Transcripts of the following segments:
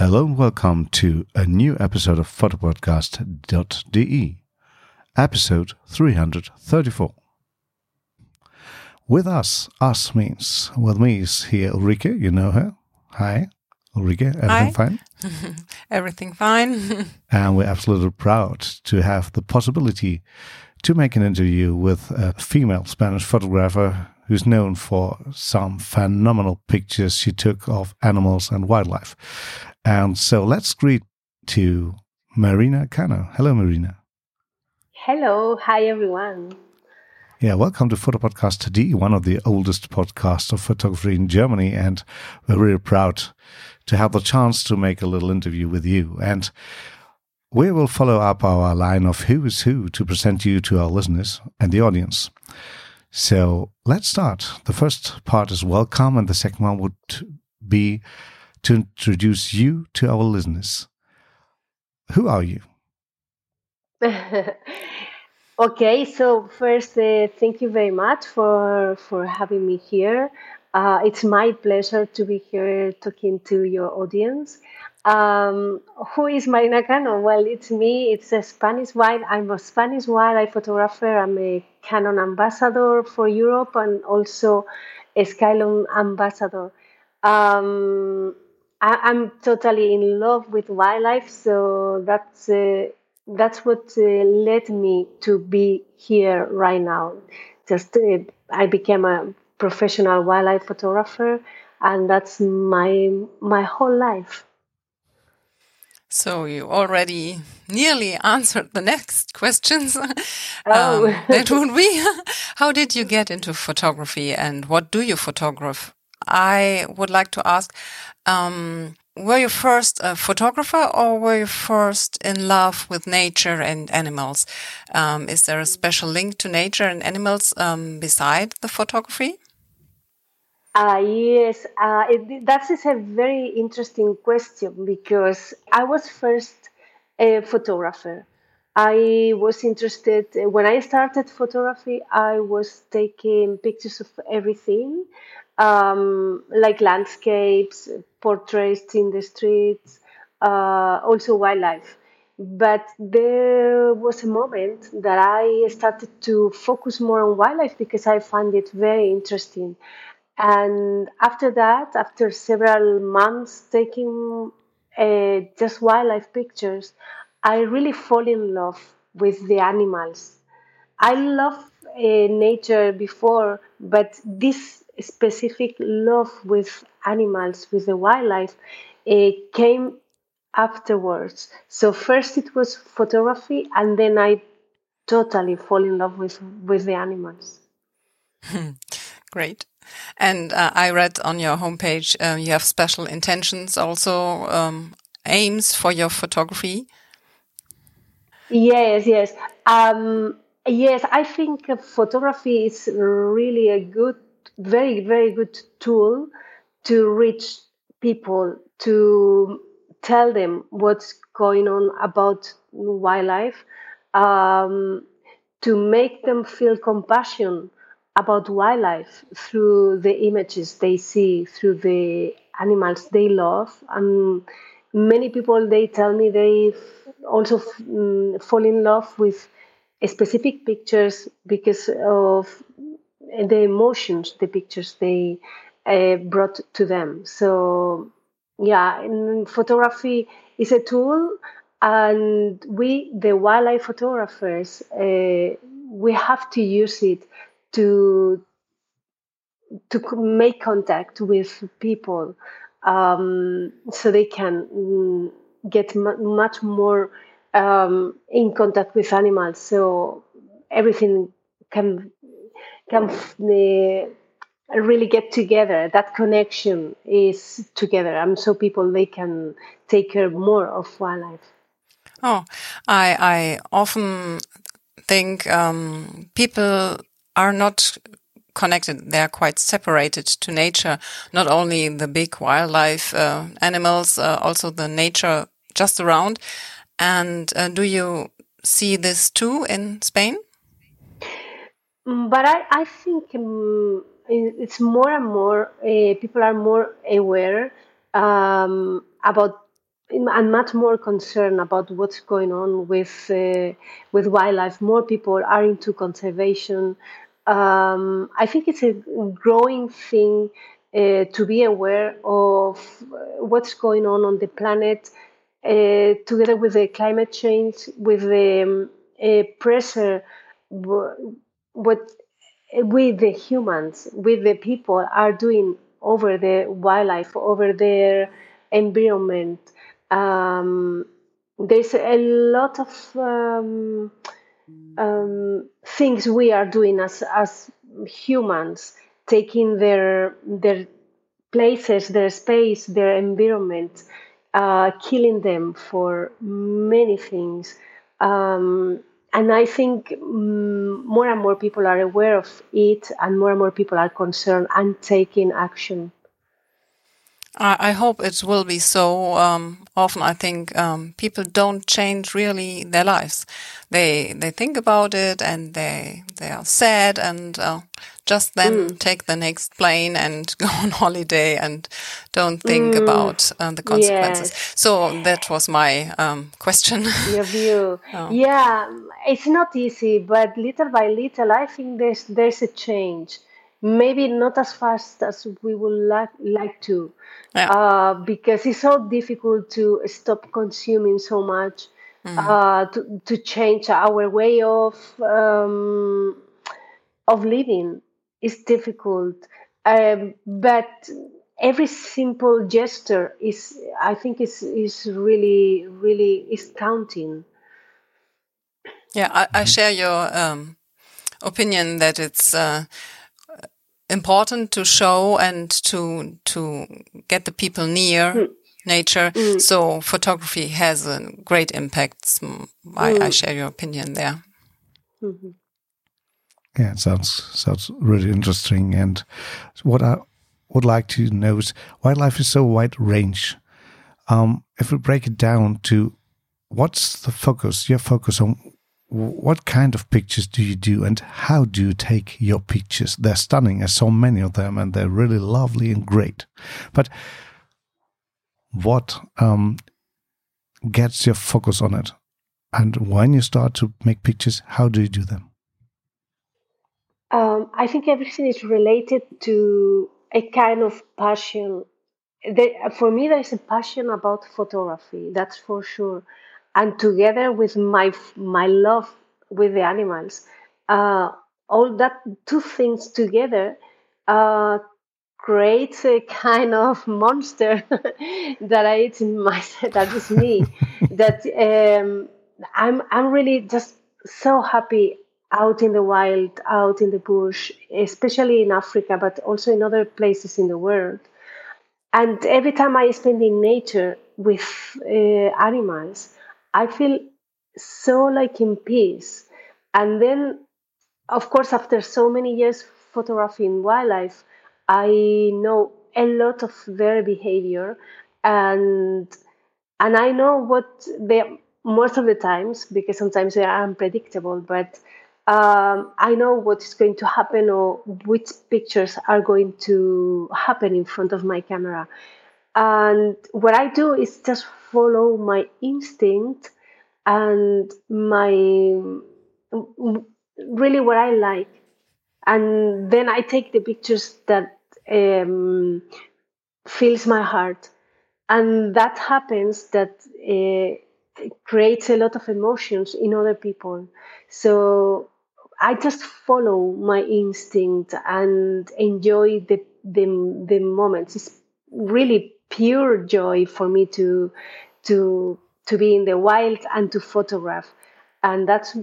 Hello and welcome to a new episode of photopodcast.de, episode 334. With us, us means, with me is here Ulrike, you know her. Hi, Ulrike, everything Hi. fine? Everything fine? and we're absolutely proud to have the possibility to make an interview with a female Spanish photographer who's known for some phenomenal pictures she took of animals and wildlife. And so let's greet to Marina Cano. Hello, Marina. Hello, hi everyone. Yeah, welcome to Photo Podcast today, one of the oldest podcasts of photography in Germany. And we're really proud to have the chance to make a little interview with you. And we will follow up our line of who is who to present you to our listeners and the audience. So let's start. The first part is welcome, and the second one would be to introduce you to our listeners. Who are you? okay, so first, uh, thank you very much for for having me here. Uh, it's my pleasure to be here talking to your audience. Um, who is Marina Cano? Well, it's me. It's a Spanish wild. I'm a Spanish wildlife photographer. I'm a Canon ambassador for Europe and also a Skylum ambassador. Um, I, I'm totally in love with wildlife, so that's uh, that's what uh, led me to be here right now. Just uh, I became a professional wildlife photographer, and that's my my whole life. So you already nearly answered the next questions. Oh. Um, that would be how did you get into photography and what do you photograph? I would like to ask, um, were you first a photographer or were you first in love with nature and animals? Um, is there a special link to nature and animals um, beside the photography? Uh, yes, uh, it, that is a very interesting question because I was first a photographer. I was interested when I started photography. I was taking pictures of everything, um, like landscapes, portraits in the streets, uh, also wildlife. But there was a moment that I started to focus more on wildlife because I found it very interesting. And after that, after several months taking uh, just wildlife pictures, I really fall in love with the animals. I love uh, nature before, but this specific love with animals, with the wildlife, uh, came afterwards. So first it was photography, and then I totally fall in love with with the animals. Great. And uh, I read on your homepage uh, you have special intentions, also um, aims for your photography. Yes, yes. Um, yes, I think photography is really a good, very, very good tool to reach people, to tell them what's going on about wildlife, um, to make them feel compassion about wildlife through the images they see, through the animals they love. And many people, they tell me they also mm, fall in love with specific pictures because of the emotions the pictures they uh, brought to them. So, yeah, photography is a tool, and we, the wildlife photographers, uh, we have to use it to to make contact with people um, so they can mm, get mu- much more um, in contact with animals. So everything can can uh, really get together. That connection is together. And so people they can take care more of wildlife. Oh, I I often think um, people are not connected. They are quite separated to nature. Not only the big wildlife uh, animals, uh, also the nature just around. And uh, do you see this too in Spain? Mm, But I, I think um, it's more and more uh, people are more aware um, about and much more concerned about what's going on with uh, with wildlife. More people are into conservation. Um, I think it's a growing thing uh, to be aware of what's going on on the planet, uh, together with the climate change, with the um, uh, pressure, what we the humans, with the people are doing over the wildlife, over their environment um, there's a lot of um, um, things we are doing as as humans, taking their their places, their space, their environment, uh, killing them for many things. Um, and I think mm, more and more people are aware of it, and more and more people are concerned and taking action. I, hope it will be so. Um, often, I think um, people don't change really their lives. They they think about it and they they are sad and uh, just then mm. take the next plane and go on holiday and don't think mm. about uh, the consequences. Yes. So that was my um, question. Your view, oh. yeah, it's not easy, but little by little, I think there's there's a change maybe not as fast as we would like, like to yeah. uh, because it's so difficult to stop consuming so much mm. uh, to, to change our way of um, of living is difficult um, but every simple gesture is i think is is really really is counting yeah i, I share your um, opinion that it's uh, important to show and to to get the people near mm. nature. Mm. So photography has a great impact. I, mm. I share your opinion there. -hmm. Yeah, it sounds sounds really interesting. And what I would like to know is wildlife is so wide range. Um, if we break it down to what's the focus, your focus on what kind of pictures do you do and how do you take your pictures? They're stunning, as so many of them, and they're really lovely and great. But what um, gets your focus on it? And when you start to make pictures, how do you do them? Um, I think everything is related to a kind of passion. For me, there is a passion about photography, that's for sure and together with my my love with the animals, uh, all that two things together uh, creates a kind of monster that I eat in myself. That is me. that um, I'm I'm really just so happy out in the wild, out in the bush, especially in Africa, but also in other places in the world. And every time I spend in nature with uh, animals, I feel so like in peace. And then, of course, after so many years photographing wildlife, I know a lot of their behavior and and I know what they most of the times because sometimes they are unpredictable, but um, I know what is going to happen or which pictures are going to happen in front of my camera. And what I do is just follow my instinct and my really what I like. And then I take the pictures that um, fills my heart. And that happens that uh, creates a lot of emotions in other people. So I just follow my instinct and enjoy the, the, the moments. It's really pure joy for me to to to be in the wild and to photograph. And that's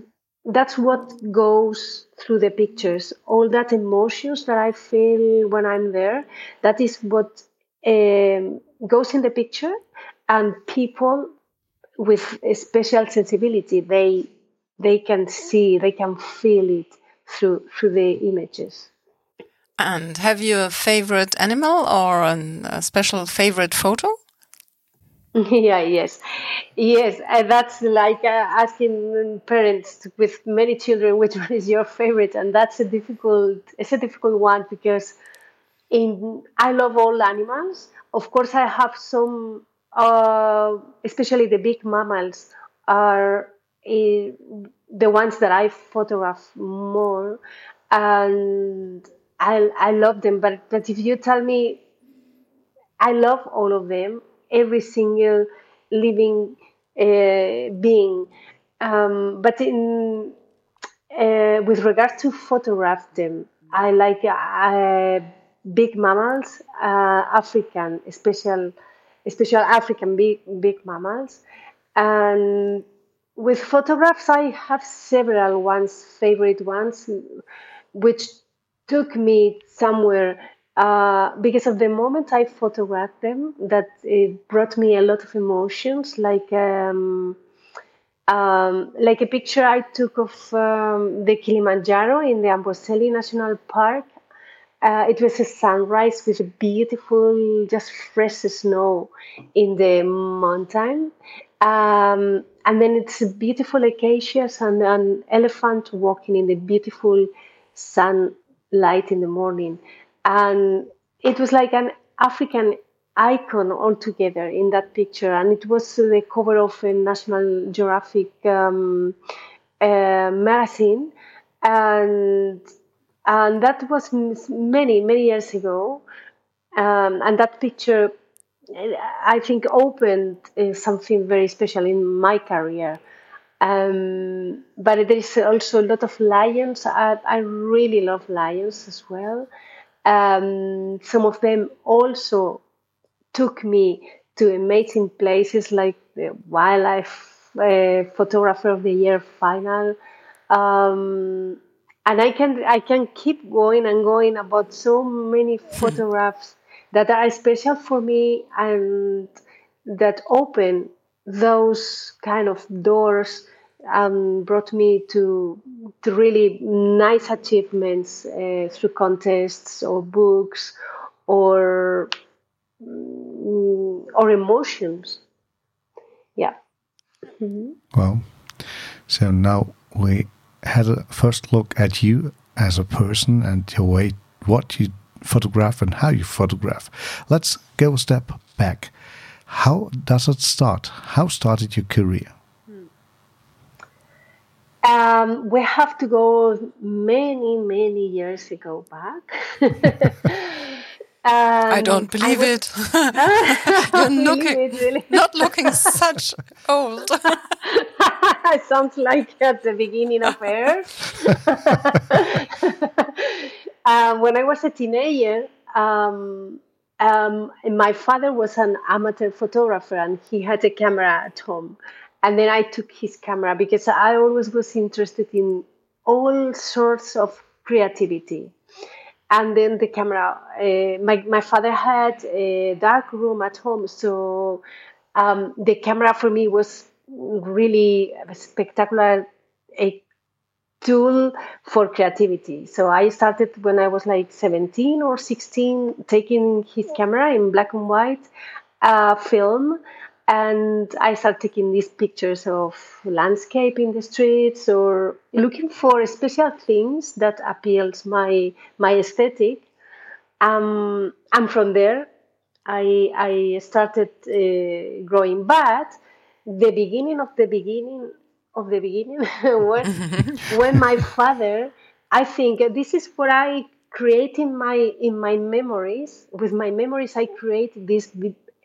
that's what goes through the pictures. All that emotions that i feel when i'm there that is what um, goes in the picture. And people with a special sensibility they they can see they can feel it through through the images and have you a favorite animal or an, a special favorite photo? Yeah, yes, yes. Uh, that's like uh, asking parents with many children which one is your favorite, and that's a difficult. It's a difficult one because in I love all animals. Of course, I have some uh, especially the big mammals, are uh, the ones that I photograph more, and I I love them. But but if you tell me, I love all of them, every single living uh, being. Um, but in uh, with regards to photograph them, I like uh, big mammals, uh, African, special, special African big big mammals, and with photographs I have several ones, favorite ones, which took me somewhere uh, because of the moment I photographed them, that it brought me a lot of emotions, like. Um, um, like a picture I took of um, the Kilimanjaro in the Amboseli National Park. Uh, it was a sunrise with a beautiful, just fresh snow in the mountain. Um, and then it's beautiful acacias and an elephant walking in the beautiful sunlight in the morning. And it was like an African icon altogether in that picture, and it was the cover of a National Geographic um, uh, magazine, and and that was many many years ago, um, and that picture, I think, opened uh, something very special in my career. Um, but there is also a lot of lions. I, I really love lions as well. Um, some of them also took me to amazing places like the Wildlife uh, Photographer of the Year final. Um, and I can I can keep going and going about so many photographs that are special for me and that open those kind of doors and brought me to to really nice achievements uh, through contests or books or Mm, or emotions. Yeah. Mm-hmm. Well, so now we had a first look at you as a person and your way, what you photograph and how you photograph. Let's go a step back. How does it start? How started your career? Um, we have to go many, many years ago back. Um, I don't believe I it. You're looking, it, really. not looking such old. Sounds like at the beginning of air. um, when I was a teenager, um, um, my father was an amateur photographer and he had a camera at home. And then I took his camera because I always was interested in all sorts of creativity and then the camera. Uh, my my father had a dark room at home, so um, the camera for me was really spectacular. A tool for creativity. So I started when I was like 17 or 16, taking his camera in black and white uh, film and I started taking these pictures of landscape in the streets or looking for special things that appeals my my aesthetic. Um, and from there, I I started uh, growing. But the beginning of the beginning of the beginning when when my father, I think this is what I create in my in my memories. With my memories, I create this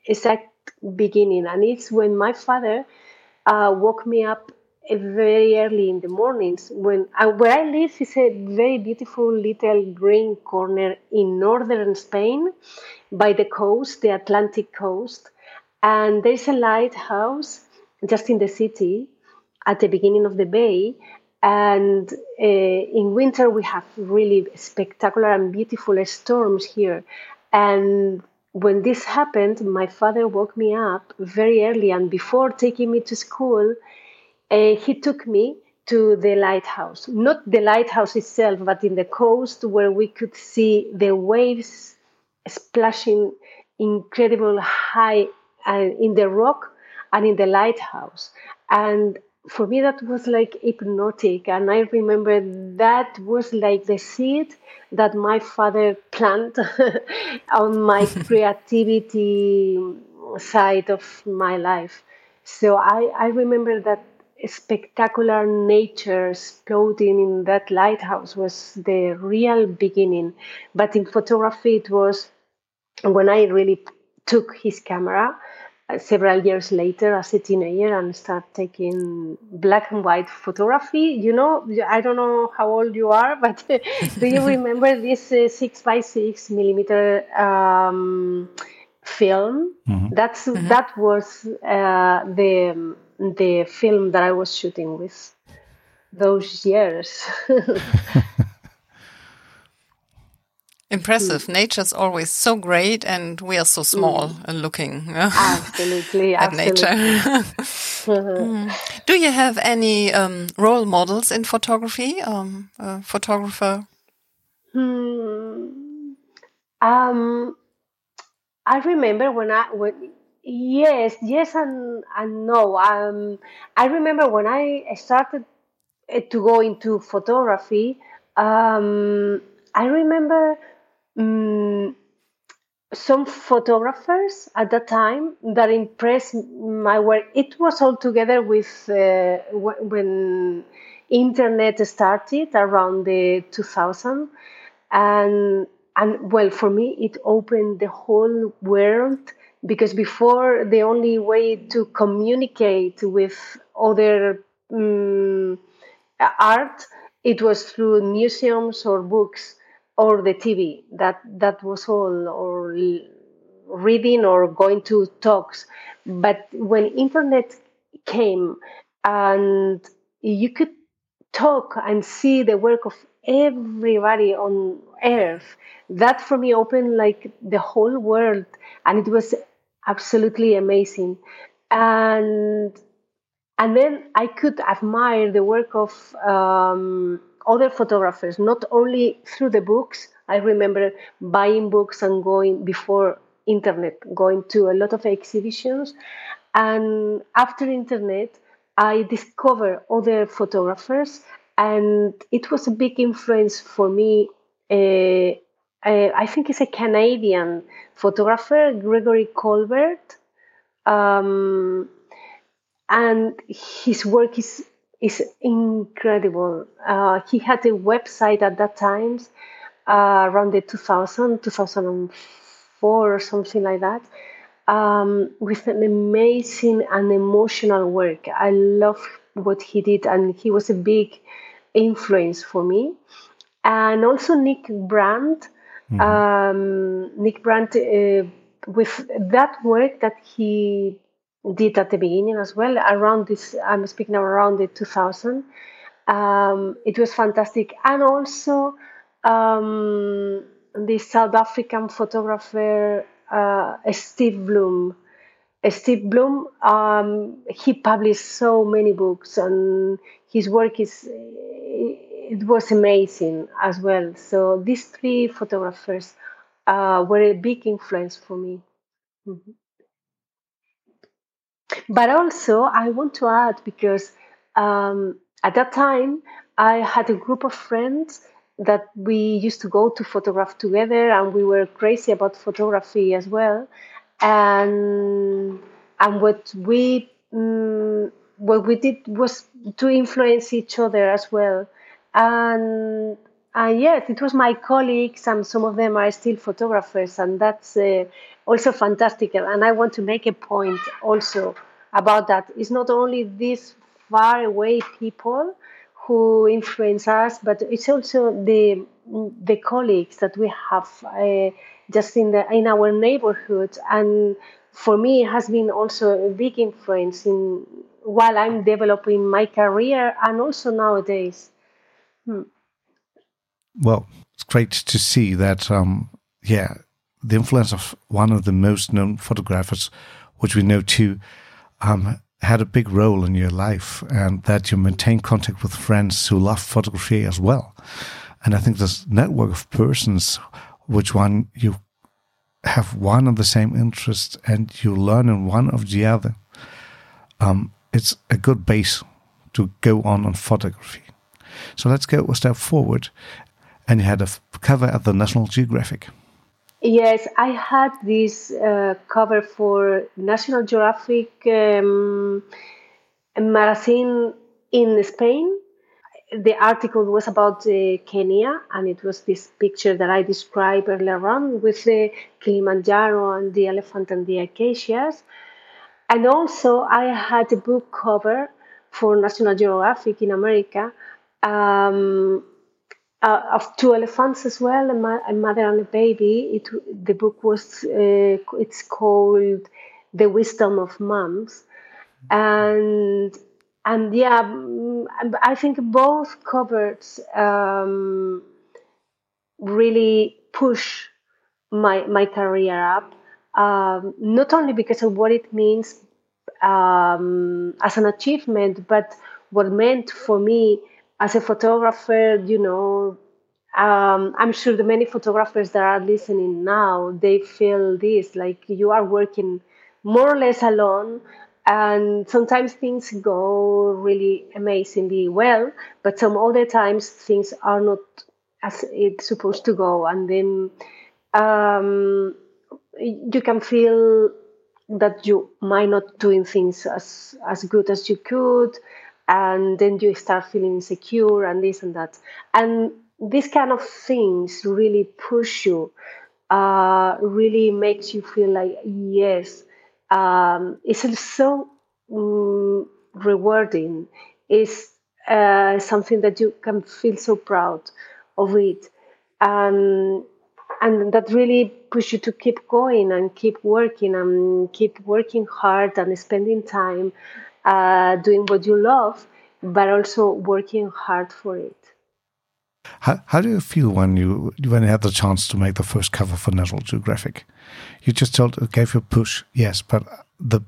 exact beginning, and it's when my father uh, woke me up very early in the mornings. When uh, where I live is a very beautiful little green corner in northern Spain, by the coast, the Atlantic coast, and there's a lighthouse just in the city at the beginning of the bay. And uh, in winter, we have really spectacular and beautiful storms here. And when this happened, my father woke me up very early, and before taking me to school, uh, he took me to the lighthouse. Not the lighthouse itself, but in the coast where we could see the waves splashing incredible high uh, in the rock and in the lighthouse. And for me, that was like hypnotic. And I remember that was like the seed that my father planted on my creativity side of my life. So I, I remember that spectacular nature exploding in that lighthouse was the real beginning. But in photography, it was when I really took his camera several years later as a teenager and start taking black and white photography. You know, I don't know how old you are, but do you remember this uh, six by six millimeter um, film? Mm-hmm. That's mm-hmm. that was uh, the the film that I was shooting with those years. Impressive. Mm. Nature's always so great, and we are so small mm. and looking absolutely at absolutely. nature. mm. Do you have any um, role models in photography? Um, photographer? Hmm. Um, I remember when I when yes, yes, and and no. Um, I remember when I started eh, to go into photography. Um, I remember um, some photographers at that time that impressed my work. It was all together with uh, when internet started around the 2000 and and well for me it opened the whole world because before the only way to communicate with other um, art it was through museums or books or the TV. That that was all, or reading or going to talks. But when internet came and you could talk and see the work of everybody on earth, that for me opened like the whole world, and it was absolutely amazing. And and then I could admire the work of um, other photographers, not only through the books. I remember buying books and going before internet, going to a lot of exhibitions. And after internet, I discovered other photographers, and it was a big influence for me. Uh, uh, I think it's a Canadian photographer, Gregory Colbert. Um, and his work is is incredible. Uh, he had a website at that time, uh, around the 2000, 2004 or something like that, um, with an amazing and emotional work. I love what he did, and he was a big influence for me. And also Nick Brandt. Mm-hmm. Um, Nick Brandt, uh, with that work that he did at the beginning as well. Around this, I'm speaking around the 2000. Um, it was fantastic, and also um, the South African photographer uh, Steve Bloom. Steve Bloom, um, he published so many books, and his work is it was amazing as well. So these three photographers uh, were a big influence for me. Mm-hmm. But also, I want to add because um, at that time I had a group of friends that we used to go to photograph together, and we were crazy about photography as well. And and what we um, what we did was to influence each other as well. And and yes, it was my colleagues, and some of them are still photographers, and that's uh, also fantastic. And I want to make a point also about that. It's not only these far away people who influence us, but it's also the the colleagues that we have uh, just in the in our neighborhood. And for me, it has been also a big influence in while I'm developing my career and also nowadays. Hmm. Well, it's great to see that. Um, yeah, the influence of one of the most known photographers, which we know too, um, had a big role in your life and that you maintain contact with friends who love photography as well. And I think this network of persons, which one you have one of the same interest and you learn in one of the other, um, it's a good base to go on on photography. So let's go a step forward. And you had a cover at the National Geographic. Yes, I had this uh, cover for National Geographic um, magazine in Spain. The article was about uh, Kenya, and it was this picture that I described earlier on with the Kilimanjaro and the elephant and the acacias. And also, I had a book cover for National Geographic in America um, uh, of two elephants as well, a, ma- a, mother and a baby. It, the book was uh, it's called The Wisdom of Moms, and and yeah, mm, I think both covers um, really push my my career up. Um, not only because of what it means um, as an achievement, but what meant for me as a photographer, you know, um, I'm sure the many photographers that are listening now, they feel this like you are working more or less alone. And sometimes things go really amazingly well, but some other times things are not as it's supposed to go. And then um, you can feel that you might not doing things as, as good as you could and then you start feeling insecure and this and that. And these kind of things really push you uh, really makes you feel like yes um, it's so um, rewarding. It's uh, something that you can feel so proud of it. And and that really push you to keep going and keep working and keep working hard and spending time uh, doing what you love, but also working hard for it. How, how do you feel when you when you had the chance to make the first cover for National Geographic? You just told gave you a push, yes, but the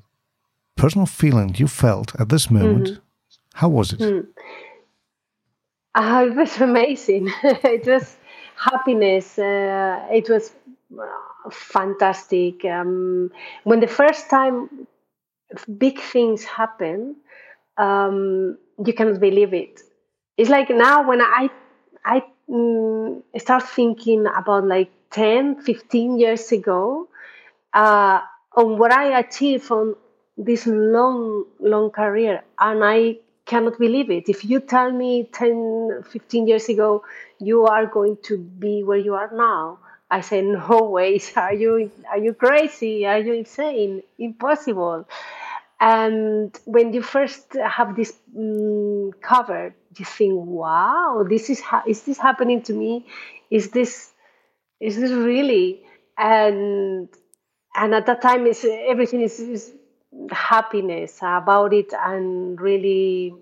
personal feeling you felt at this moment, mm -hmm. how was it? Mm. Uh, it was amazing. it was happiness. Uh, it was uh, fantastic. Um, when the first time big things happen, um, you cannot believe it. It's like now when I I mm, start thinking about like 10, 15 years ago uh, on what I achieved on this long, long career, and I cannot believe it. If you tell me 10, 15 years ago you are going to be where you are now, I say no ways. Are you are you crazy? Are you insane? Impossible. And when you first have this um, cover, you think, "Wow, this is ha- is this happening to me? Is this is this really?" And and at that time, is everything is, is happiness about it, and really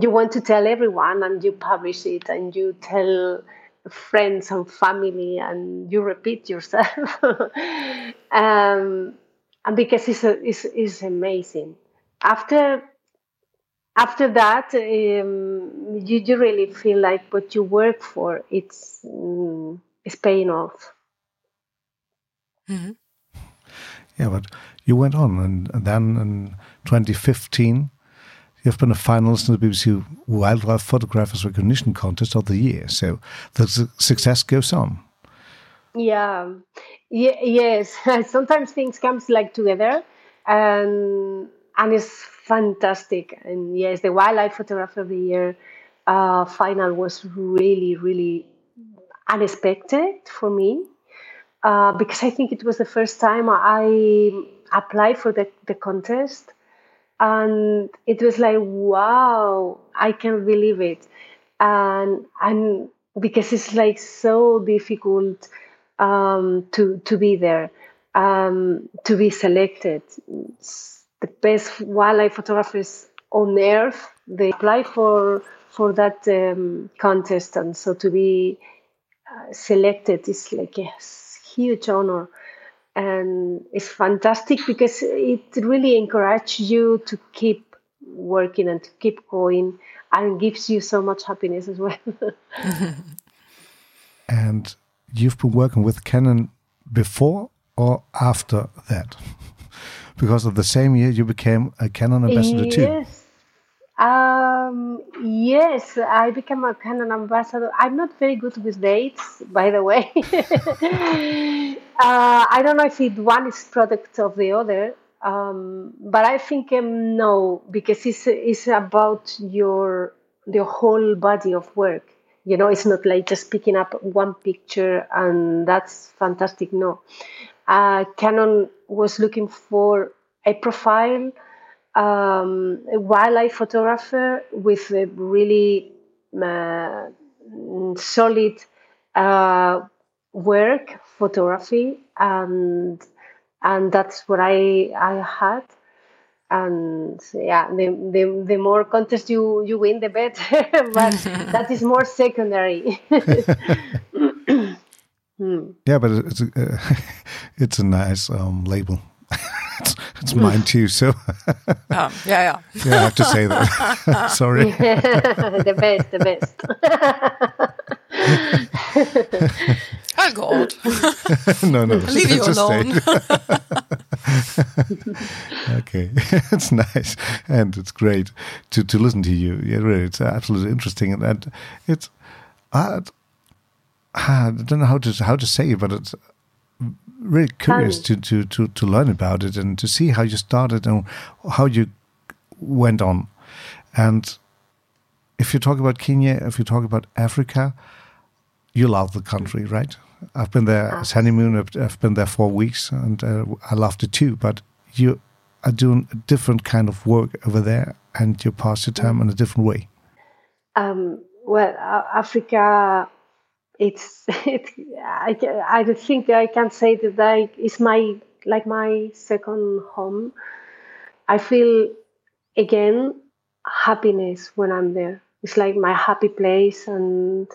you want to tell everyone, and you publish it, and you tell friends and family, and you repeat yourself. um, and because it's a, it's, it's amazing. After after that, um, you, you really feel like what you work for it's um, is paying off. Mm-hmm. Yeah, but you went on, and, and then in 2015, you've been a finalist in the BBC Wildlife Photographers Recognition Contest of the Year. So the success goes on. Yeah, yes. Sometimes things comes like together, and and it's fantastic. And yes, the wildlife photographer of the year uh, final was really, really unexpected for me uh, because I think it was the first time I applied for the, the contest. And it was like, wow, I can't believe it. And, and because it's like so difficult um, to to be there, um, to be selected. It's the best wildlife photographers on earth. They apply for for that um, contest, and so to be uh, selected is like a huge honor, and it's fantastic because it really encourages you to keep working and to keep going, and gives you so much happiness as well. and you've been working with Canon before or after that? because of the same year you became a Canon ambassador yes. too. Yes. Um, yes, I became a Canon ambassador. I'm not very good with dates, by the way. uh, I don't know if it one is product of the other, um, but I think um, no, because it's it's about your the whole body of work. You know, it's not like just picking up one picture and that's fantastic. No, uh, Canon was looking for a profile, um, a wildlife photographer with a really uh, solid uh, work, photography, and and that's what I I had. And yeah, the, the, the more contests you, you win, the better. but that is more secondary. hmm. Yeah, but it's a, uh, it's a nice um, label. it's, it's mine too. So um, yeah, yeah, yeah. I have to say that. Sorry. the best, the best. I'll go out. no, no. Leave you alone. okay, it's nice and it's great to, to listen to you. Yeah, really, it's absolutely interesting and, and it's I, I don't know how to how to say it, but it's really curious to, to, to, to learn about it and to see how you started and how you went on. And if you talk about Kenya, if you talk about Africa, you love the country, right? I've been there as honeymoon. I've, I've been there four weeks, and uh, I loved it too. But you are doing a different kind of work over there, and you pass your time in a different way. Um, well, Africa, it's it. I I think I can say that I, it's my like my second home. I feel again happiness when I'm there. It's like my happy place and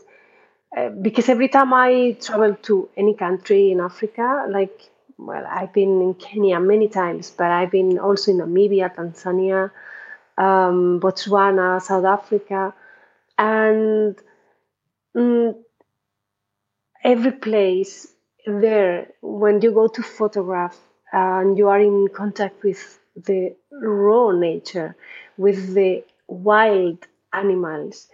because every time I travel to any country in Africa, like, well, I've been in Kenya many times, but I've been also in Namibia, Tanzania, um, Botswana, South Africa, and mm, every place there, when you go to photograph and you are in contact with the raw nature, with the wild animals,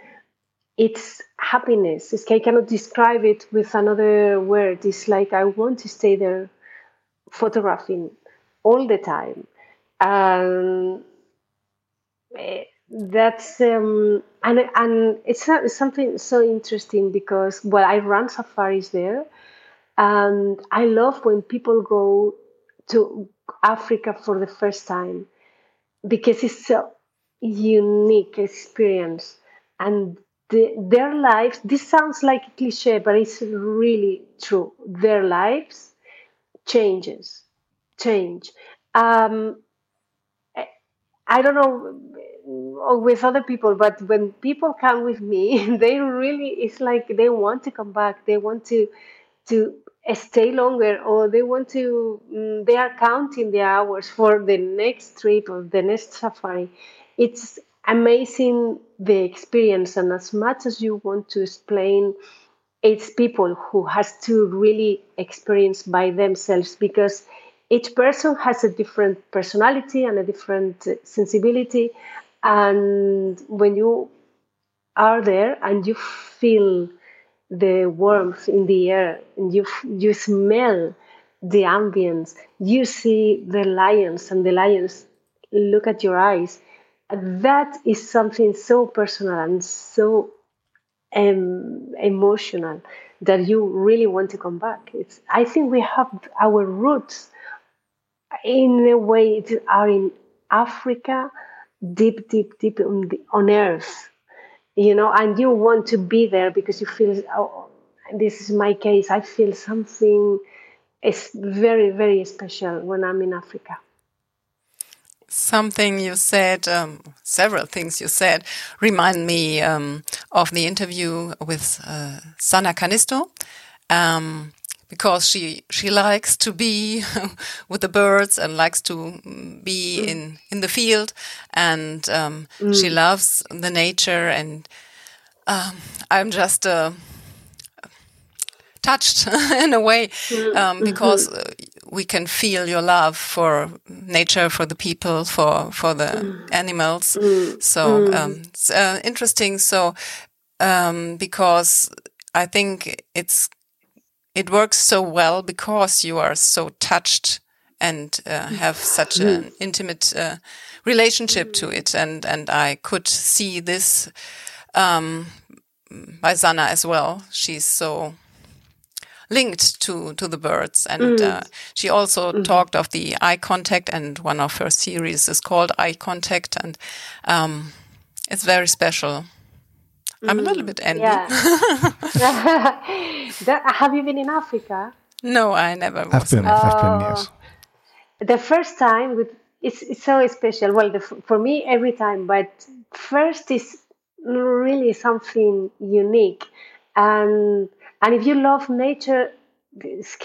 it's happiness. It's, I cannot describe it with another word. It's like I want to stay there photographing all the time. Um, that's um, and and it's, it's something so interesting because well I run safaris there, and I love when people go to Africa for the first time because it's a unique experience and the, their lives this sounds like a cliche but it's really true. Their lives changes change. Um, i don't know with other people but when people come with me they really it's like they want to come back they want to to stay longer or they want to um, they are counting the hours for the next trip or the next safari. It's amazing the experience and as much as you want to explain it's people who has to really experience by themselves because each person has a different personality and a different sensibility and when you are there and you feel the warmth in the air and you you smell the ambience you see the lions and the lions look at your eyes that is something so personal and so um, emotional that you really want to come back. It's, I think we have our roots in a way it are in Africa, deep, deep, deep on, the, on earth, you know, and you want to be there because you feel, oh, this is my case. I feel something is very, very special when I'm in Africa something you said, um, several things you said, remind me um, of the interview with uh, Sanna Kannisto, um, because she she likes to be with the birds and likes to be mm. in in the field, and um, mm. she loves the nature. And um, I'm just. Uh, touched in a way mm. um, because mm -hmm we can feel your love for nature, for the people, for for the mm. animals. Mm. So mm. um, it's uh, interesting. So um, because I think it's it works so well because you are so touched and uh, have such an intimate uh, relationship to it. And, and I could see this, um, by Sanna as well. She's so linked to, to the birds. And, uh, she also talked of the eye contact and one of her series is called eye contact. And, um, it's very special. I'm a little bit envy. Yeah. Have you been in Africa? No, I never was. I've been, I've been, yes. the first time with it's, it's so special well the, for me every time but first is really something unique and and if you love nature it's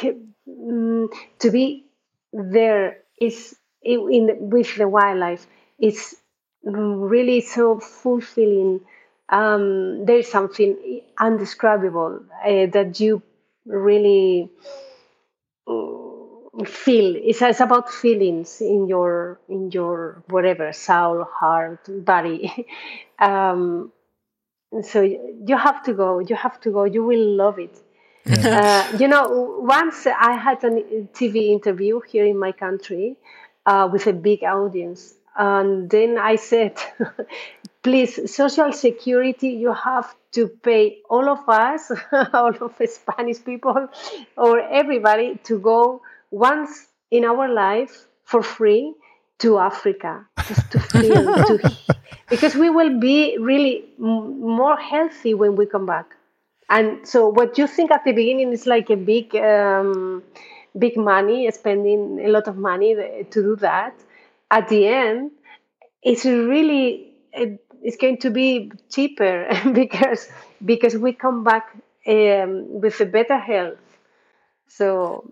mm, to be there is in, with the wildlife is really so fulfilling. Um, there's something indescribable uh, that you really feel. It's, it's about feelings in your in your whatever soul heart body. Um so you have to go you have to go you will love it. Uh, you know once i had a tv interview here in my country uh, with a big audience and then i said please social security you have to pay all of us all of the spanish people or everybody to go once in our life for free to Africa, just to feel, to, because we will be really m- more healthy when we come back. And so, what you think at the beginning is like a big, um, big money, spending a lot of money to do that. At the end, it's really it, it's going to be cheaper because because we come back um, with a better health. So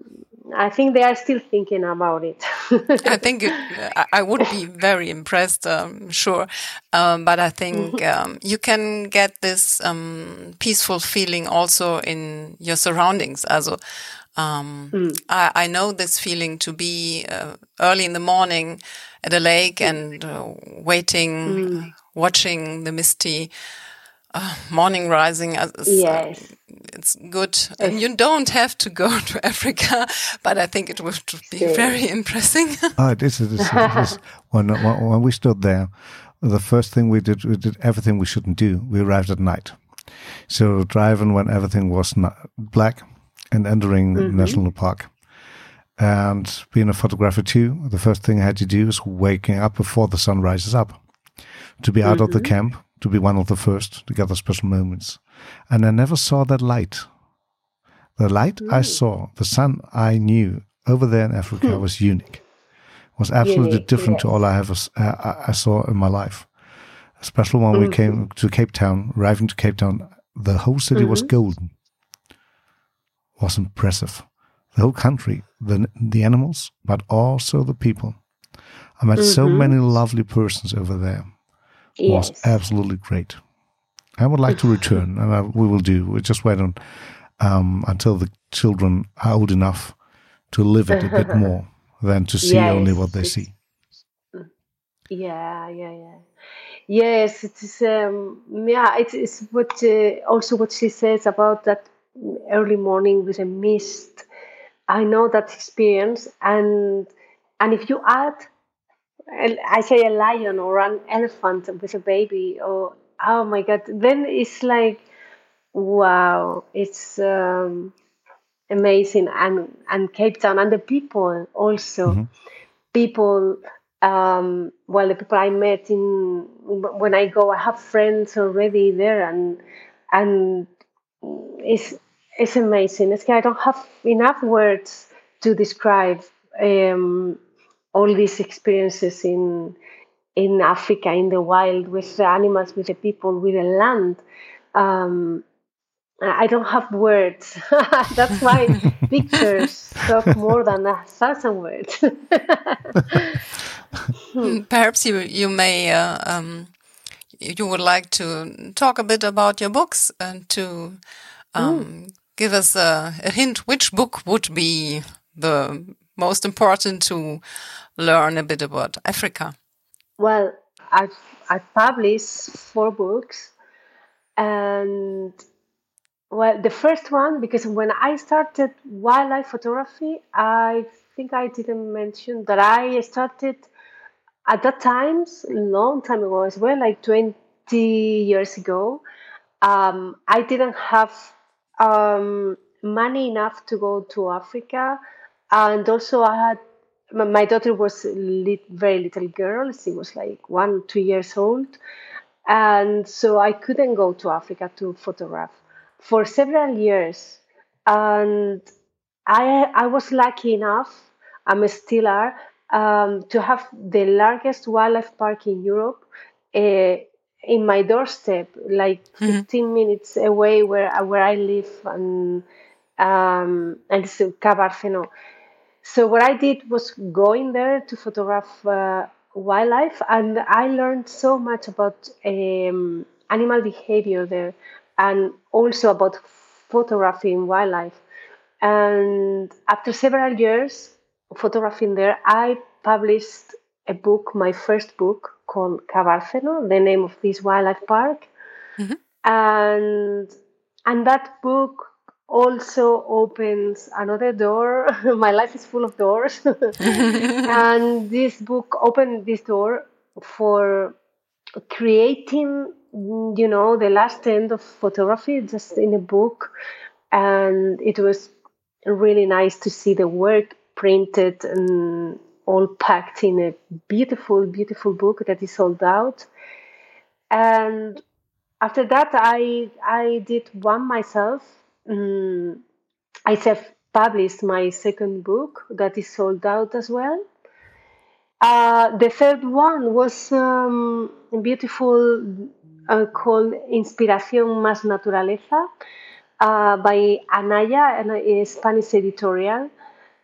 I think they are still thinking about it. I think it, I- would be very impressed, um, sure. Um, but I think um, you can get this um, peaceful feeling also in your surroundings. Also, um, I, I know this feeling to be uh, early in the morning at a lake and uh, waiting, watching the misty uh, morning rising. uh, is, uh, yes. it's good. And you don't have to go to Africa, but I think it would be Sure. very impressing. Oh, it is. It is, it is. When, when when we stood there, the first thing we did, we did everything we shouldn't do. We arrived at night, so driving when everything was not black, and entering the national park. And being a photographer too, the first thing I had to do was waking up before the sun rises up, to be out of the camp, to be one of the first to get the special moments. And I never saw that light. The light I saw, the sun I knew over there in Africa was unique. Was absolutely Unique, different to all I have uh, I- saw in my life. Especially when we mm. came to Cape Town, arriving to Cape Town, the whole city was mm-hmm. golden. Was impressive. The whole country, the the animals, but also the people. I met so mm-hmm. many lovely persons over there. Was absolutely great. I would like to return, and I, we will do. We just wait on um, until the children are old enough to live it a bit more than to see only what they see. Yeah, yeah, yeah. Yes, it is. Um, yeah, it is what uh, also what she says about that early morning with a mist. I know that experience, and and if you add, I say a lion or an elephant with a baby, or oh my god, then it's like wow, it's um, amazing, and and Cape Town and the people also. People um well the people i met in when i go i have friends already there and and it's it's amazing. It's i don't have enough words to describe um all these experiences in in africa in the wild with the animals with the people with the land um I don't have words. That's why pictures talk more than a thousand words. Perhaps you you may uh, um, you would like to talk a bit about your books and to um, give us a, a hint. Which book would be the most important to learn a bit about Africa? well, I've I published four books, and well, the first one, because when I started wildlife photography, I think I didn't mention that I started at that time, long time ago as well, like 20 years ago. Um, I didn't have um, money enough to go to Africa. And also, I had my daughter was a very little girl. She was like one, two years old. And so I couldn't go to Africa to photograph for several years. And I, I was lucky enough, I'm still are, um, to have the largest wildlife park in Europe uh, in my doorstep, like mm-hmm. 15 minutes away where, where I live. And, um, and it's Cabarceno. So what I did was going there to photograph uh, wildlife, and I learned so much about um, animal behavior there, and also about photographing wildlife. And after several years photographing there, I published a book, my first book called Cabarceno, the name of this wildlife park, mm-hmm. and and that book also opens another door. My life is full of doors. and this book opened this door for creating, you know, the last end of photography just in a book. And it was really nice to see the work printed and all packed in a beautiful, beautiful book that is sold out. And after that, I I did one myself um, I have published my second book that is sold out as well. Uh, the third one was um, beautiful, uh, called Inspiración Más Naturaleza uh, by Anaya, a Spanish editorial.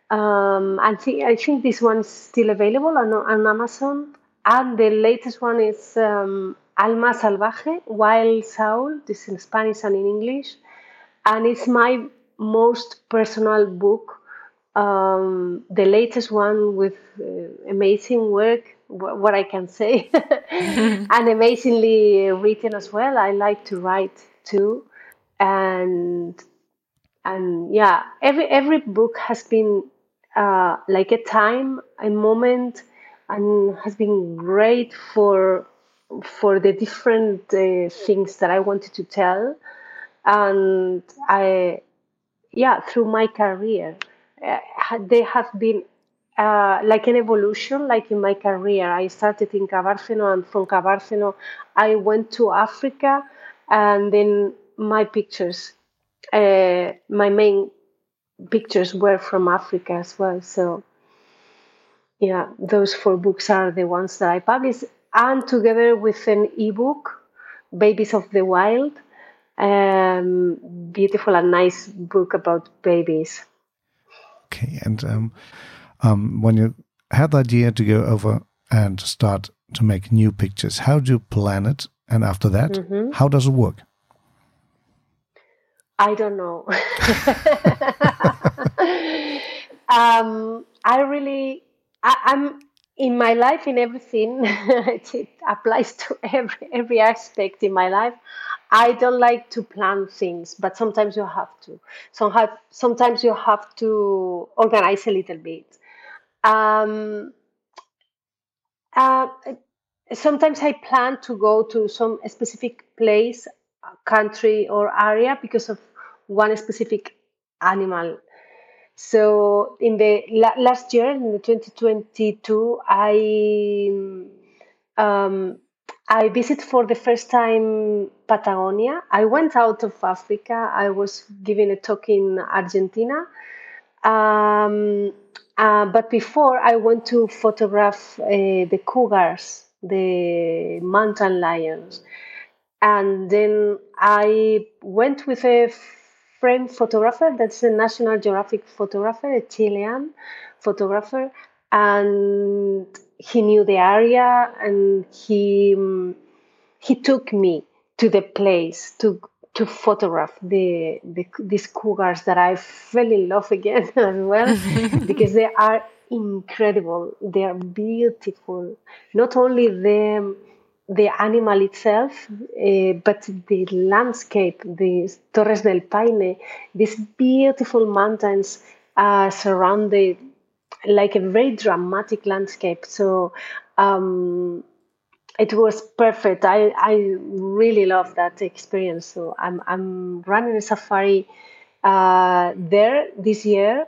Um, I, think, I think this one is still available on, on Amazon. And the latest one is um, Alma Salvaje, Wild Soul. This is in Spanish and in English and it's my most personal book. Um, the latest one with uh, amazing work what i can say. And amazingly written as well. I like to write too. And and yeah every every book has been uh, like a time a moment and has been great for for the different uh, things that i wanted to tell and I, yeah, through my career, uh, they have been uh, like an evolution, like in my career. I started in Cabarceno, and from Cabarceno, I went to Africa, and then my pictures, uh, my main pictures were from Africa as well. So, yeah, those four books are the ones that I published, and together with an ebook, Babies of the Wild um, beautiful and nice book about babies. Okay, and um, um, when you had the idea to go over and start to make new pictures, how do you plan it? And after that, mm -hmm. how does it work? I don't know. um, I really, I, am in my life, in everything. it applies to every every aspect in my life. I don't like to plan things, but sometimes you have to. Somehow, sometimes you have to organize a little bit. Um, uh, sometimes I plan to go to some specific place, country, or area because of one specific animal. So in the last year, in the 2022, I um, I visited for the first time Patagonia. I went out of Africa. I was giving a talk in Argentina. Um, uh, but before, I went to photograph uh, the cougars, the mountain lions. And then I went with a friend photographer, that's a National Geographic photographer, a Chilean photographer. And he knew the area and he he took me to the place to to photograph the, the these cougars that I fell in love again as well because they are incredible. They are beautiful. Not only the the animal itself, uh, but the landscape, the Torres del Paine, these beautiful mountains uh, surrounded like a very dramatic landscape. So um, it was perfect. I, I really love that experience. So I'm, I'm running a safari uh, there this year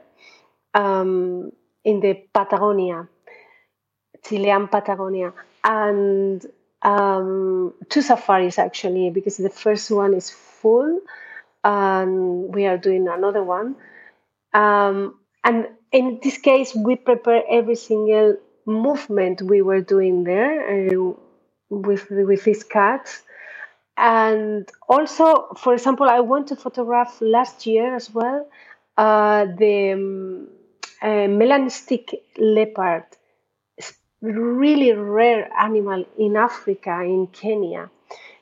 um, in the Patagonia, Chilean Patagonia. And um, two safaris actually, because the first one is full and we are doing another one. Um, and in this case, we prepare every single movement we were doing there uh, with with these cats. And also, for example, I went to photograph last year as well uh, the um, uh, melanistic leopard, really rare animal in Africa, in Kenya.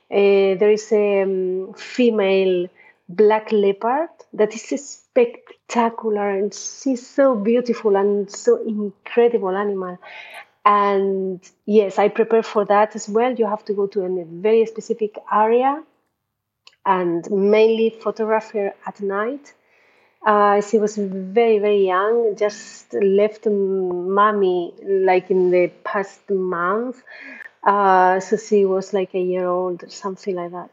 Uh, there is a um, female black leopard that is spectacular and she's so beautiful and so incredible animal. And yes, I prepare for that as well. You have to go to a very specific area and mainly photograph her at night. Uh, she was very, very young, just left mommy like in the past month. Uh, so she was like a year old or something like that.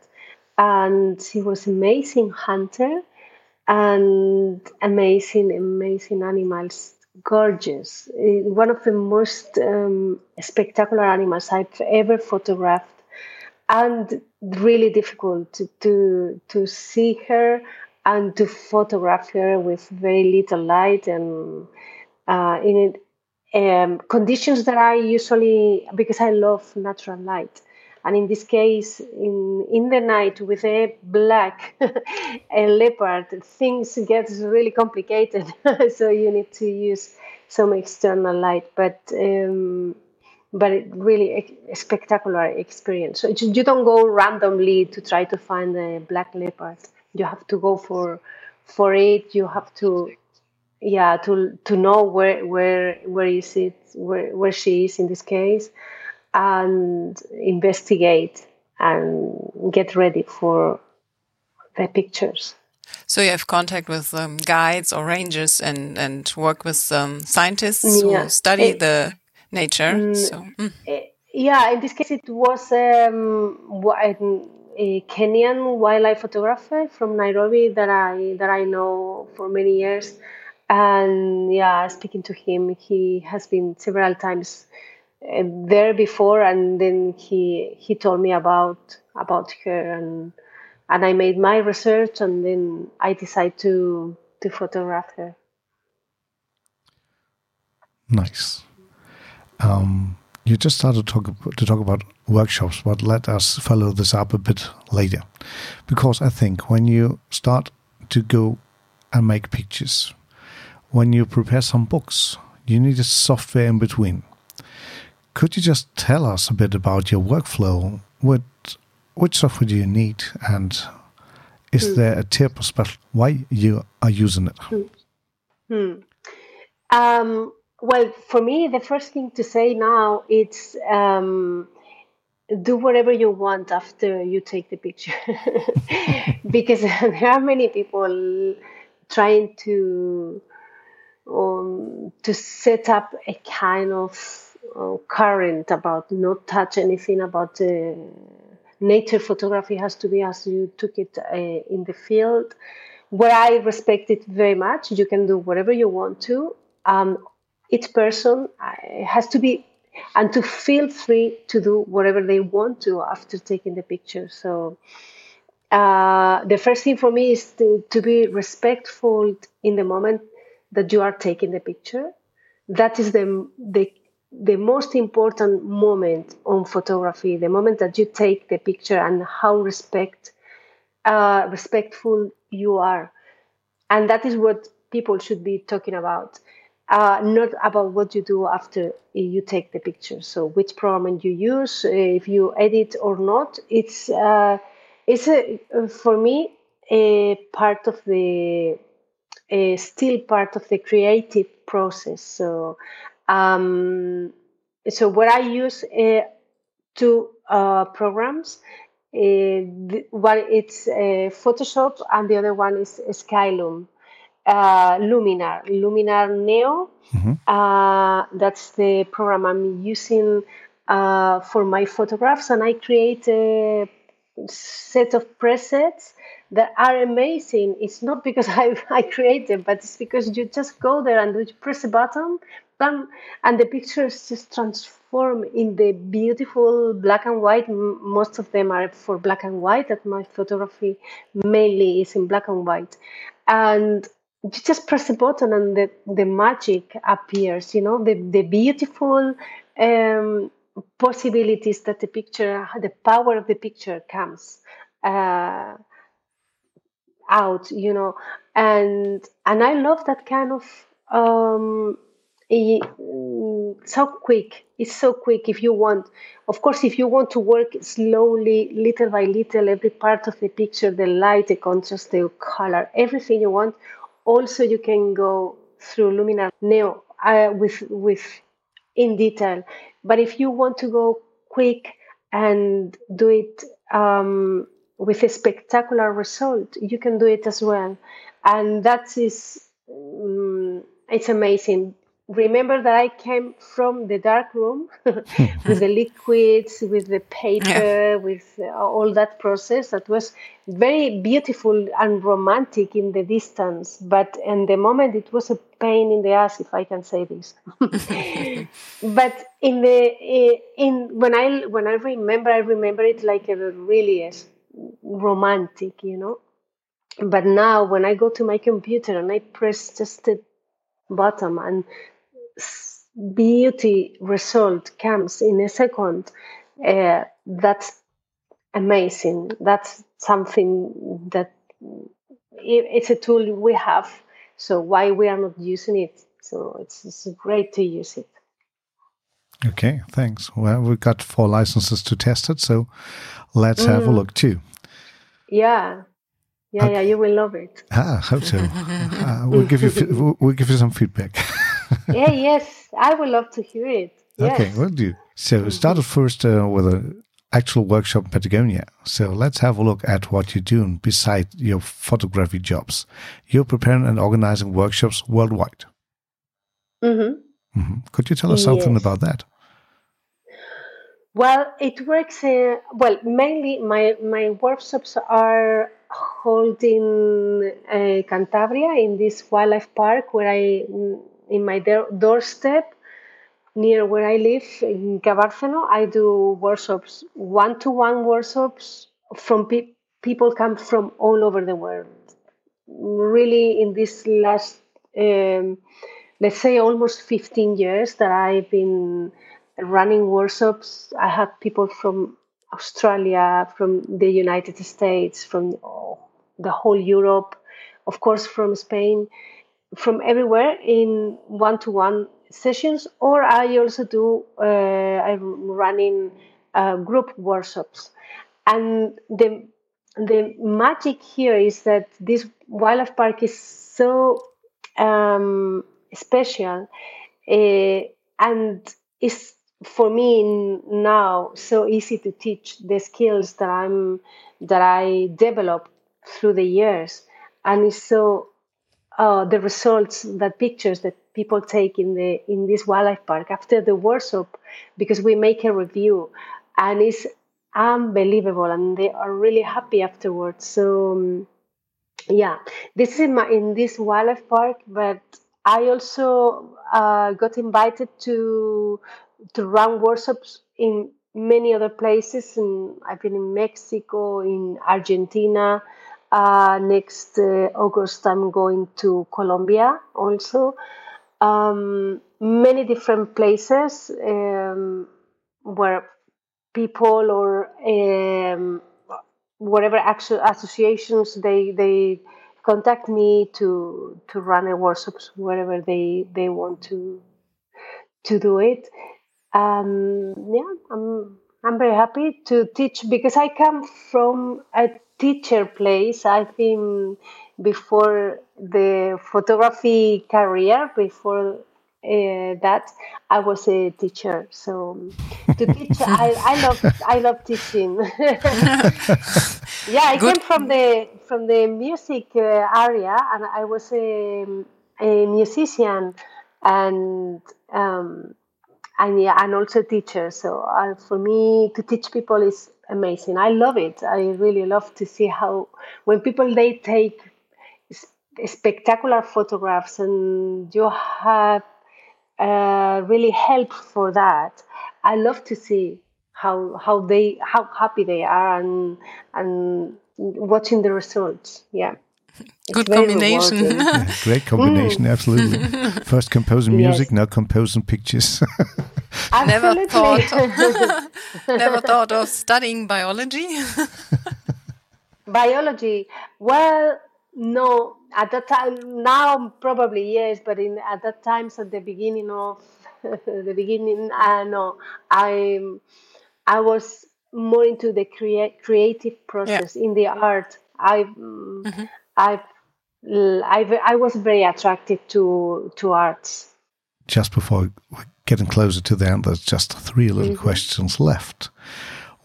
And she was amazing hunter and amazing, amazing animals gorgeous. Eh, one of the most um, spectacular animals I've ever photographed, and really difficult to, to, to see her and to photograph her with very little light and uh, in um, conditions that I usually because I love natural light and in this case in in the night with a black a leopard things get really complicated. So you need to use some external light but um, but it really a spectacular experience. So you don't go randomly to try to find a black leopard. You have to go for for it. You have to yeah to to know where where where is it where where she is in this case and investigate and get ready for the pictures. So you have contact with um, guides or rangers and and work with um, scientists yeah. who study it, the nature. Mm, so, mm. Yeah, in this case, it was um, a Kenyan wildlife photographer from Nairobi that I that I know for many years, and yeah, speaking to him, he has been several times there before, and then he he told me about about her, and and I made my research, and then I decided to to photograph her. Nice. Um, you just started to talk, to talk about workshops, but let us follow this up a bit later, because I think when you start to go and make pictures, when you prepare some books, you need a software in between could you just tell us a bit about your workflow? What which software do you need, and is mm. there a tip or special why you are using it? Mm. Mm. Um, well, for me, the first thing to say now it's um, do whatever you want after you take the picture, because there are many people trying to um, to set up a kind of current about not touch anything about nature photography has to be as you took it uh, in the field. Where i respect it very much you can do whatever you want to. Um, each person uh, has to be and to feel free to do whatever they want to after taking the picture. So uh, the first thing for me is to, to be respectful in the moment that you are taking the picture. That is the, the the most important moment on photography, the moment that you take the picture and how respect uh, respectful you are, and that is what people should be talking about, uh, not about what you do after you take the picture. So which program you use, if you edit or not, it's uh, it's a, for me a part of the still part of the creative process. So um, so what I use uh, two uh, programs. Uh, one it's uh, Photoshop and the other one is Skylum. Uh, Luminar, Luminar Neo. Mm-hmm. Uh, that's the program I'm using uh, for my photographs, and I create a set of presets that are amazing. It's not because I, I created, them, but it's because you just go there and you press a button, and the pictures just transform in the beautiful black and white. Most of them are for black and white, that my photography mainly is in black and white. And you just press a button and the, the magic appears, you know, the, the beautiful um, possibilities that the picture, the power of the picture comes. Uh, out you know and and i love that kind of um so quick it's so quick if you want of course if you want to work slowly little by little every part of the picture the light the contrast the color everything you want also you can go through luminar neo uh, with with in detail but if you want to go quick and do it um, with a spectacular result, you can do it as well. And that is, um, it's amazing. Remember that I came from the dark room with the liquids, with the paper, yeah. with uh, all that process. That was very beautiful and romantic in the distance, but in the moment it was a pain in the ass, if I can say this. but in the eh, in when I when I remember, I remember it like a really romantic, you know. But now, when I go to my computer and I press just the button and beauty result comes in a second, uh, that's amazing. That's something that it's a tool we have. So why we are not using it? So it's, it's great to use it. Okay, thanks. Well, we've got four licenses to test it, so let's mm. have a mm. look too. Yeah. Yeah, okay. yeah, you will love it. Ah, hope so. uh, we'll give you we'll give you some feedback. yeah, yes, I would love to hear it. Yes. Okay, we'll do. So, started first uh, with an actual workshop in Patagonia. So, let's have a look at what you're doing beside your photography jobs. You're preparing and organizing workshops worldwide. Mm-hmm. Mm-hmm. Could you tell us something yes. about that? Well, it works. Uh, well, mainly my my workshops are holding uh, Cantabria in this wildlife park where I in my doorstep near where I live in Cabárceno. I do workshops, one to one workshops from pe- people come from all over the world. Really, in this last, um, let's say, almost 15 years that I've been running workshops. I had people from Australia, from the United States, from oh, the whole Europe, of course, from Spain, from everywhere in one to one sessions. Or I also do, uh, I'm running uh, group workshops. And the, the magic here is that this wildlife park is so um, special uh, and is for me now so easy to teach the skills that I'm that I developed through the years, and it's so uh, the results that pictures that people take in the in this wildlife park after the workshop because we make a review and it's unbelievable and they are really happy afterwards so um, yeah this is in, my, in this wildlife park but i also uh, got invited to to run workshops in many other places. And I've been in Mexico, in Argentina. Uh, next uh, August, I'm going to Colombia also. Um, many different places um, where people or um, whatever actual associations they they contact me to to run a workshops wherever they they want to to do it um, yeah, I'm I'm very happy to teach because I come from a teacher place. I've been before the photography career, before uh, that, I was a teacher. So to teach, I, I love I love teaching. yeah, I Good. came from the from the music uh, area, and I was a, a musician, and um, and yeah, and also teachers. So uh, for me, to teach people is amazing. I love it. I really love to see how when people they take spectacular photographs and you have uh, really help for that. I love to see how how they how happy they are and and watching the results. Yeah. Good combination. yeah, great combination, mm. absolutely. First composing music, yes. now composing pictures. never thought never thought of studying biology. biology. Well, no, at that time now probably yes, but in at that times at the beginning of the beginning, uh, no, I I was more into the crea- creative process yeah. in the art. I mm-hmm. I I I was very attracted to to arts. Just before getting closer to the end, there's just three little mm-hmm. questions left.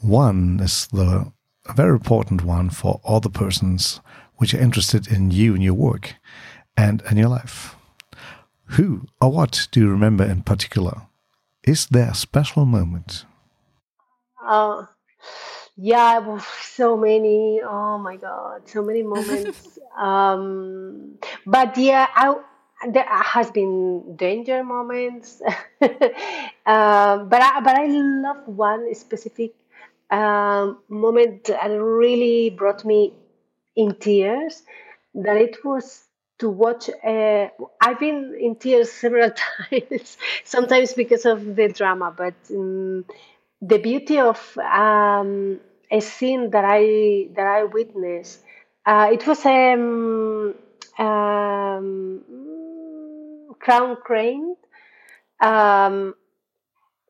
One is the a very important one for all the persons which are interested in you and your work and in your life. Who or what do you remember in particular? Is there a special moment? Uh, yeah, so many. Oh my God, so many moments. um, but yeah, I, there has been danger moments. uh, but I, but I love one specific um, moment that really brought me in tears that it was to watch uh, i've been in tears several times sometimes because of the drama but um, the beauty of um, a scene that i that i witnessed uh, it was a um, um, crown crane um,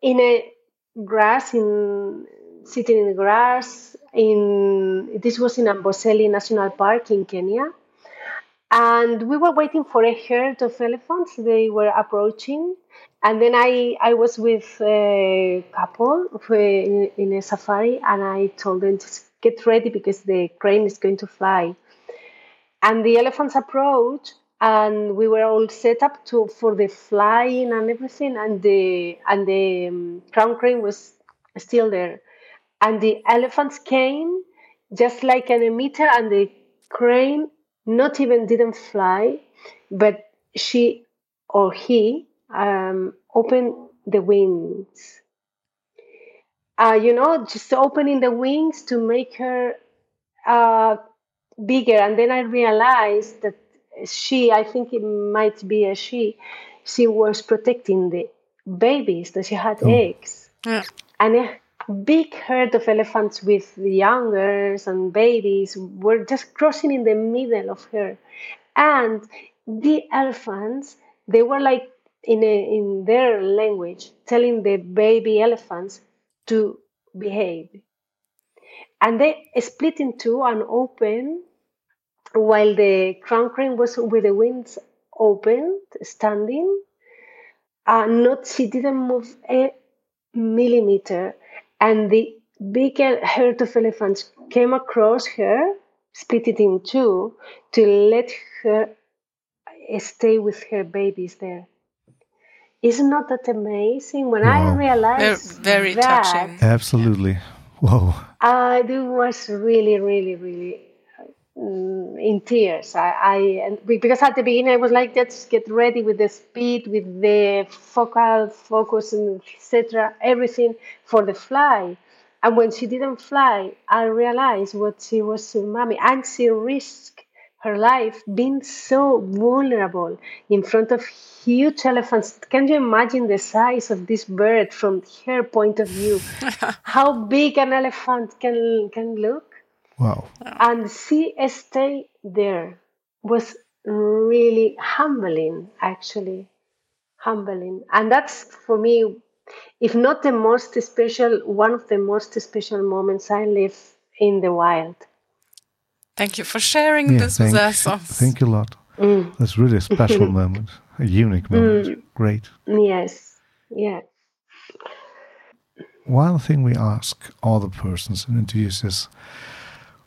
in a grass in sitting in the grass in this was in Amboseli National Park in Kenya. And we were waiting for a herd of elephants. They were approaching. And then I, I was with a couple in, in a safari and I told them to get ready because the crane is going to fly. And the elephants approached and we were all set up to for the flying and everything and the and the um, crown crane was still there and the elephants came just like an emitter and the crane not even didn't fly but she or he um, opened the wings uh, you know just opening the wings to make her uh, bigger and then i realized that she i think it might be a she she was protecting the babies that she had oh. eggs yeah. and a big herd of elephants with the youngers and babies were just crossing in the middle of her and the elephants they were like in a, in their language telling the baby elephants to behave and they split in two and open while the crown crane was with the wings open standing uh, not she didn't move a millimeter and the big herd of elephants came across her, split it in two, to let her stay with her babies there. Isn't not that amazing? When wow. I realized very, very that, touching. Absolutely. Whoa. I was really, really, really mm, in tears. I, I and because at the beginning I was like, let's get ready with the speed, with the focal focus, and etc. Everything for the fly. And when she didn't fly, I realized what she was to mommy, and she risked her life being so vulnerable in front of huge elephants. Can you imagine the size of this bird from her point of view? How big an elephant can can look? Wow. And she stayed there was really humbling, actually. Humbling. And that's for me, if not the most special, one of the most special moments I live in the wild. Thank you for sharing yeah, this thank, with us. Thank you a lot. Mm. That's really a special moment. a unique moment. Mm. Great. Yes. Yeah. One thing we ask all the persons in interviews is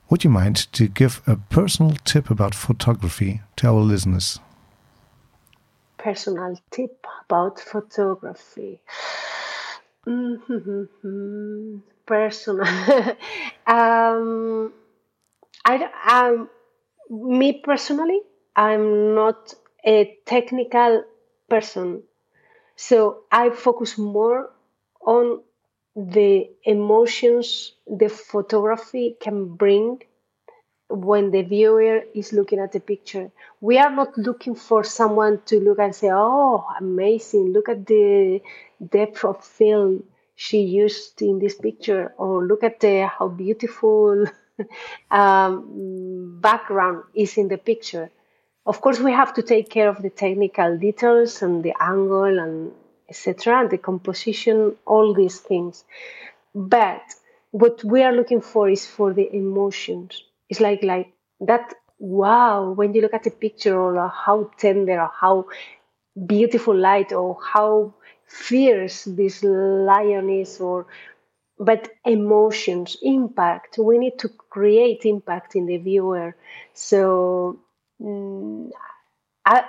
would you mind to give a personal tip about photography to our listeners? Personal tip about photography. Mm-hmm. Personal. um, I, um, me personally, I'm not a technical person. So I focus more on the emotions the photography can bring when the viewer is looking at the picture. We are not looking for someone to look and say, Oh, amazing, look at the depth of field she used in this picture, or look at the, how beautiful um, background is in the picture. Of course, we have to take care of the technical details and the angle and etc., the composition, all these things. But what we are looking for is for the emotions. It's like like that. Wow, when you look at a picture or how tender or how beautiful light or how fierce this lion is or but emotions impact we need to create impact in the viewer. So mm, i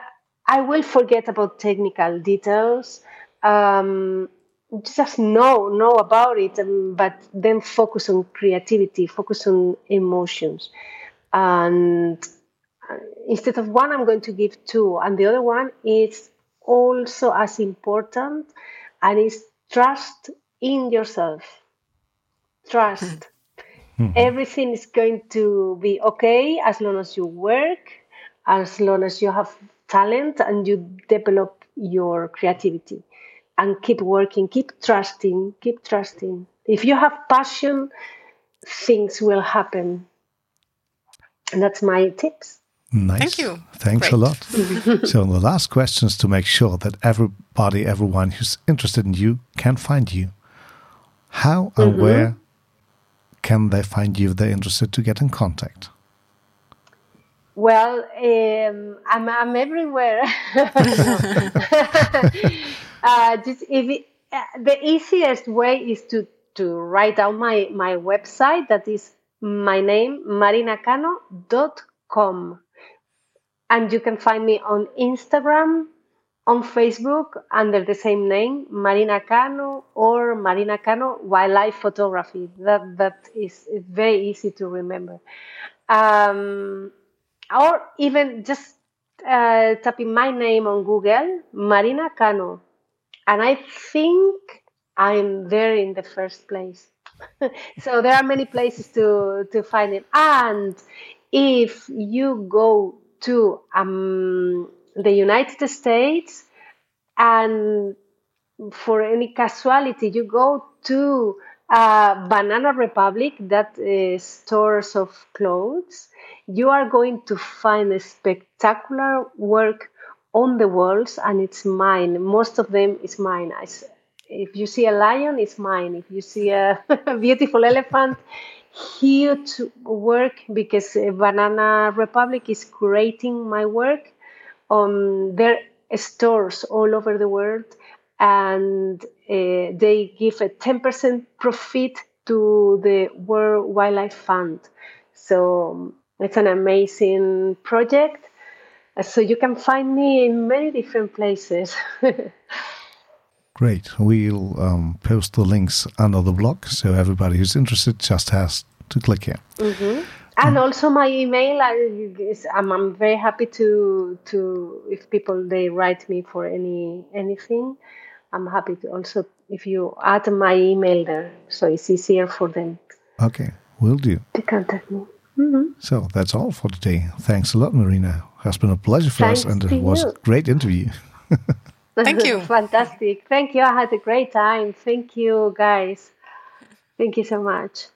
i will forget about technical details um, just know know about it um, but then focus on creativity focus on emotions. And uh, instead of one i'm going to give two and the other one is also as important and is trust in yourself trust mm-hmm. everything is going to be okay as long as you work as long as you have talent and you develop your creativity and keep working keep trusting keep trusting if you have passion things will happen and that's my tips Nice. Thank you. Thanks Great. a lot. so, the last question is to make sure that everybody, everyone who's interested in you can find you. How and mm -hmm. where can they find you if they're interested to get in contact? Well, um, I'm, I'm everywhere. uh, just if it, uh, the easiest way is to, to write down my, my website. That is my name, marinacano.com and you can find me on Instagram, on Facebook under the same name, Marina Cano or Marina Cano Wildlife Photography. That that is very easy to remember. Um, or even just uh, typing my name on Google, Marina Cano, and I think I'm there in the first place. so there are many places to to find it. And if you go to um, the United States, and for any casualty, you go to Banana Republic, that is stores of clothes, you are going to find a spectacular work on the walls, and it's mine. Most of them is mine. I, if you see a lion, it's mine. If you see a beautiful elephant, huge work because Banana Republic is creating my work on their stores all over the world and uh, they give a 10% profit to the World Wildlife Fund. So it's an amazing project. So you can find me in many different places. Great. We'll um, post the links under the blog, so everybody who's interested just has to click here. Mm-hmm. And mm. also my email. I, I'm, I'm very happy to to if people they write me for any anything. I'm happy to also if you add my email there, so it's easier for them. Okay, will do. To contact me. Mm-hmm. So that's all for today. Thanks a lot, Marina. It has been a pleasure for Thanks us, and it was you. a great interview. Thank you. Fantastic. Thank you. I had a great time. Thank you, guys. Thank you so much.